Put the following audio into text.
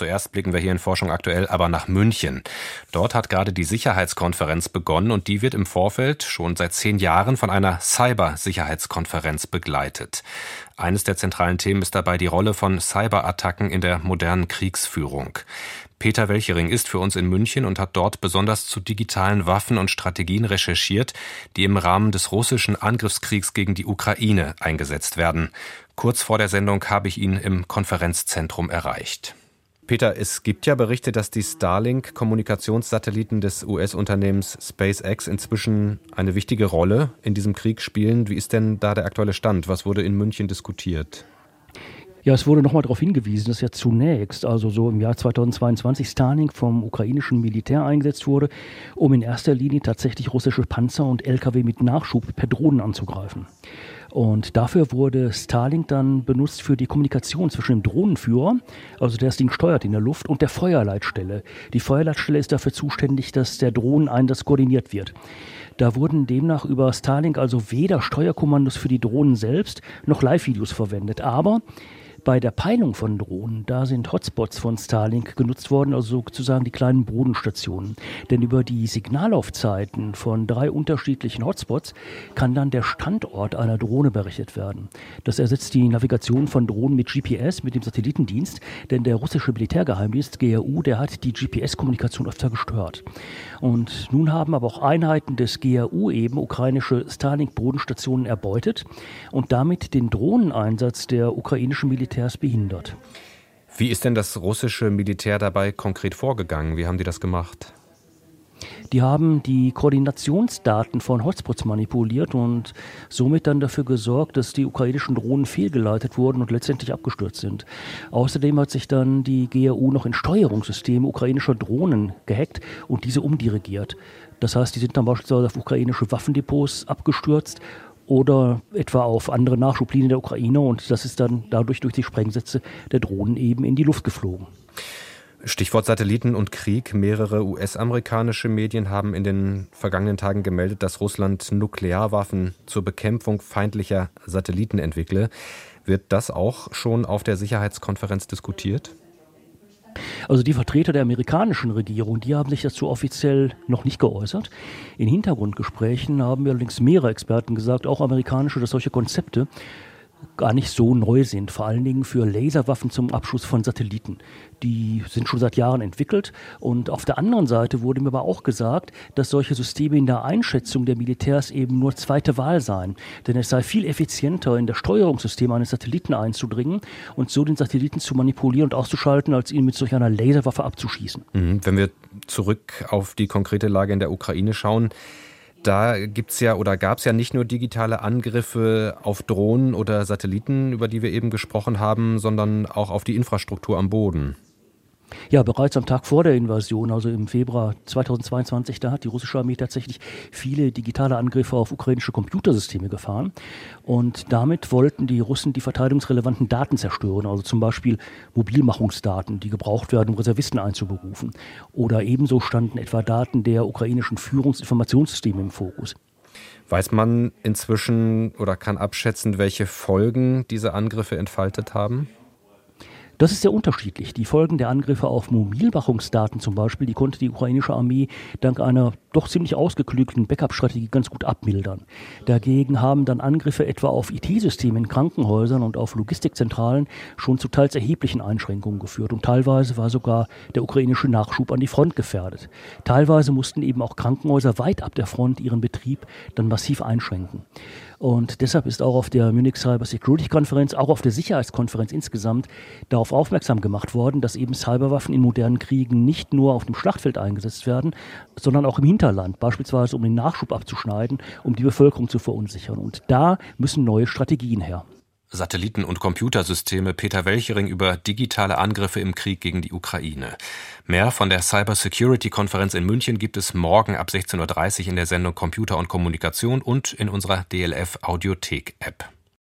Zuerst blicken wir hier in Forschung aktuell aber nach München. Dort hat gerade die Sicherheitskonferenz begonnen und die wird im Vorfeld schon seit zehn Jahren von einer Cyber-Sicherheitskonferenz begleitet. Eines der zentralen Themen ist dabei die Rolle von Cyberattacken in der modernen Kriegsführung. Peter Welchering ist für uns in München und hat dort besonders zu digitalen Waffen und Strategien recherchiert, die im Rahmen des russischen Angriffskriegs gegen die Ukraine eingesetzt werden. Kurz vor der Sendung habe ich ihn im Konferenzzentrum erreicht. Peter, es gibt ja Berichte, dass die Starlink-Kommunikationssatelliten des US-Unternehmens SpaceX inzwischen eine wichtige Rolle in diesem Krieg spielen. Wie ist denn da der aktuelle Stand? Was wurde in München diskutiert? Ja, es wurde nochmal darauf hingewiesen, dass ja zunächst, also so im Jahr 2022, Starlink vom ukrainischen Militär eingesetzt wurde, um in erster Linie tatsächlich russische Panzer und Lkw mit Nachschub per Drohnen anzugreifen. Und dafür wurde Starlink dann benutzt für die Kommunikation zwischen dem Drohnenführer, also der das Ding steuert in der Luft, und der Feuerleitstelle. Die Feuerleitstelle ist dafür zuständig, dass der Drohneneinsatz koordiniert wird. Da wurden demnach über Starlink also weder Steuerkommandos für die Drohnen selbst noch Live-Videos verwendet. Aber bei der Peilung von Drohnen, da sind Hotspots von Starlink genutzt worden, also sozusagen die kleinen Bodenstationen. Denn über die Signalaufzeiten von drei unterschiedlichen Hotspots kann dann der Standort einer Drohne berechnet werden. Das ersetzt die Navigation von Drohnen mit GPS, mit dem Satellitendienst, denn der russische Militärgeheimdienst GRU, der hat die GPS-Kommunikation öfter gestört. Und nun haben aber auch Einheiten des GRU eben ukrainische Starlink-Bodenstationen erbeutet und damit den Drohneneinsatz der ukrainischen Militär Militärs behindert. Wie ist denn das russische Militär dabei konkret vorgegangen? Wie haben die das gemacht? Die haben die Koordinationsdaten von Hotspots manipuliert und somit dann dafür gesorgt, dass die ukrainischen Drohnen fehlgeleitet wurden und letztendlich abgestürzt sind. Außerdem hat sich dann die GRU noch in Steuerungssysteme ukrainischer Drohnen gehackt und diese umdirigiert. Das heißt, die sind dann beispielsweise auf ukrainische Waffendepots abgestürzt oder etwa auf andere Nachschublinien der Ukraine und das ist dann dadurch durch die Sprengsätze der Drohnen eben in die Luft geflogen. Stichwort Satelliten und Krieg. Mehrere US-amerikanische Medien haben in den vergangenen Tagen gemeldet, dass Russland Nuklearwaffen zur Bekämpfung feindlicher Satelliten entwickle. Wird das auch schon auf der Sicherheitskonferenz diskutiert? Also die Vertreter der amerikanischen Regierung, die haben sich dazu offiziell noch nicht geäußert. In Hintergrundgesprächen haben allerdings mehrere Experten gesagt, auch amerikanische, dass solche Konzepte gar nicht so neu sind, vor allen Dingen für Laserwaffen zum Abschuss von Satelliten. Die sind schon seit Jahren entwickelt und auf der anderen Seite wurde mir aber auch gesagt, dass solche Systeme in der Einschätzung der Militärs eben nur zweite Wahl seien, denn es sei viel effizienter in das Steuerungssystem eines Satelliten einzudringen und so den Satelliten zu manipulieren und auszuschalten, als ihn mit solch einer Laserwaffe abzuschießen. Mhm. Wenn wir zurück auf die konkrete Lage in der Ukraine schauen, da gibt es ja oder gab es ja nicht nur digitale Angriffe auf Drohnen oder Satelliten, über die wir eben gesprochen haben, sondern auch auf die Infrastruktur am Boden. Ja, bereits am Tag vor der Invasion, also im Februar 2022, da hat die russische Armee tatsächlich viele digitale Angriffe auf ukrainische Computersysteme gefahren. Und damit wollten die Russen die verteidigungsrelevanten Daten zerstören, also zum Beispiel Mobilmachungsdaten, die gebraucht werden, um Reservisten einzuberufen. Oder ebenso standen etwa Daten der ukrainischen Führungsinformationssysteme im Fokus. Weiß man inzwischen oder kann abschätzen, welche Folgen diese Angriffe entfaltet haben? Das ist sehr unterschiedlich. Die Folgen der Angriffe auf Mobilwachungsdaten zum Beispiel, die konnte die ukrainische Armee dank einer doch ziemlich ausgeklügelten Backup-Strategie ganz gut abmildern. Dagegen haben dann Angriffe etwa auf IT-Systeme in Krankenhäusern und auf Logistikzentralen schon zu teils erheblichen Einschränkungen geführt. Und teilweise war sogar der ukrainische Nachschub an die Front gefährdet. Teilweise mussten eben auch Krankenhäuser weit ab der Front ihren Betrieb dann massiv einschränken. Und deshalb ist auch auf der Munich Cyber Security Konferenz, auch auf der Sicherheitskonferenz insgesamt, darauf aufmerksam gemacht worden, dass eben Cyberwaffen in modernen Kriegen nicht nur auf dem Schlachtfeld eingesetzt werden, sondern auch im Hinterland, beispielsweise um den Nachschub abzuschneiden, um die Bevölkerung zu verunsichern. Und da müssen neue Strategien her. Satelliten- und Computersysteme Peter Welchering über digitale Angriffe im Krieg gegen die Ukraine. Mehr von der Cyber Security Konferenz in München gibt es morgen ab 16.30 Uhr in der Sendung Computer und Kommunikation und in unserer DLF Audiothek App.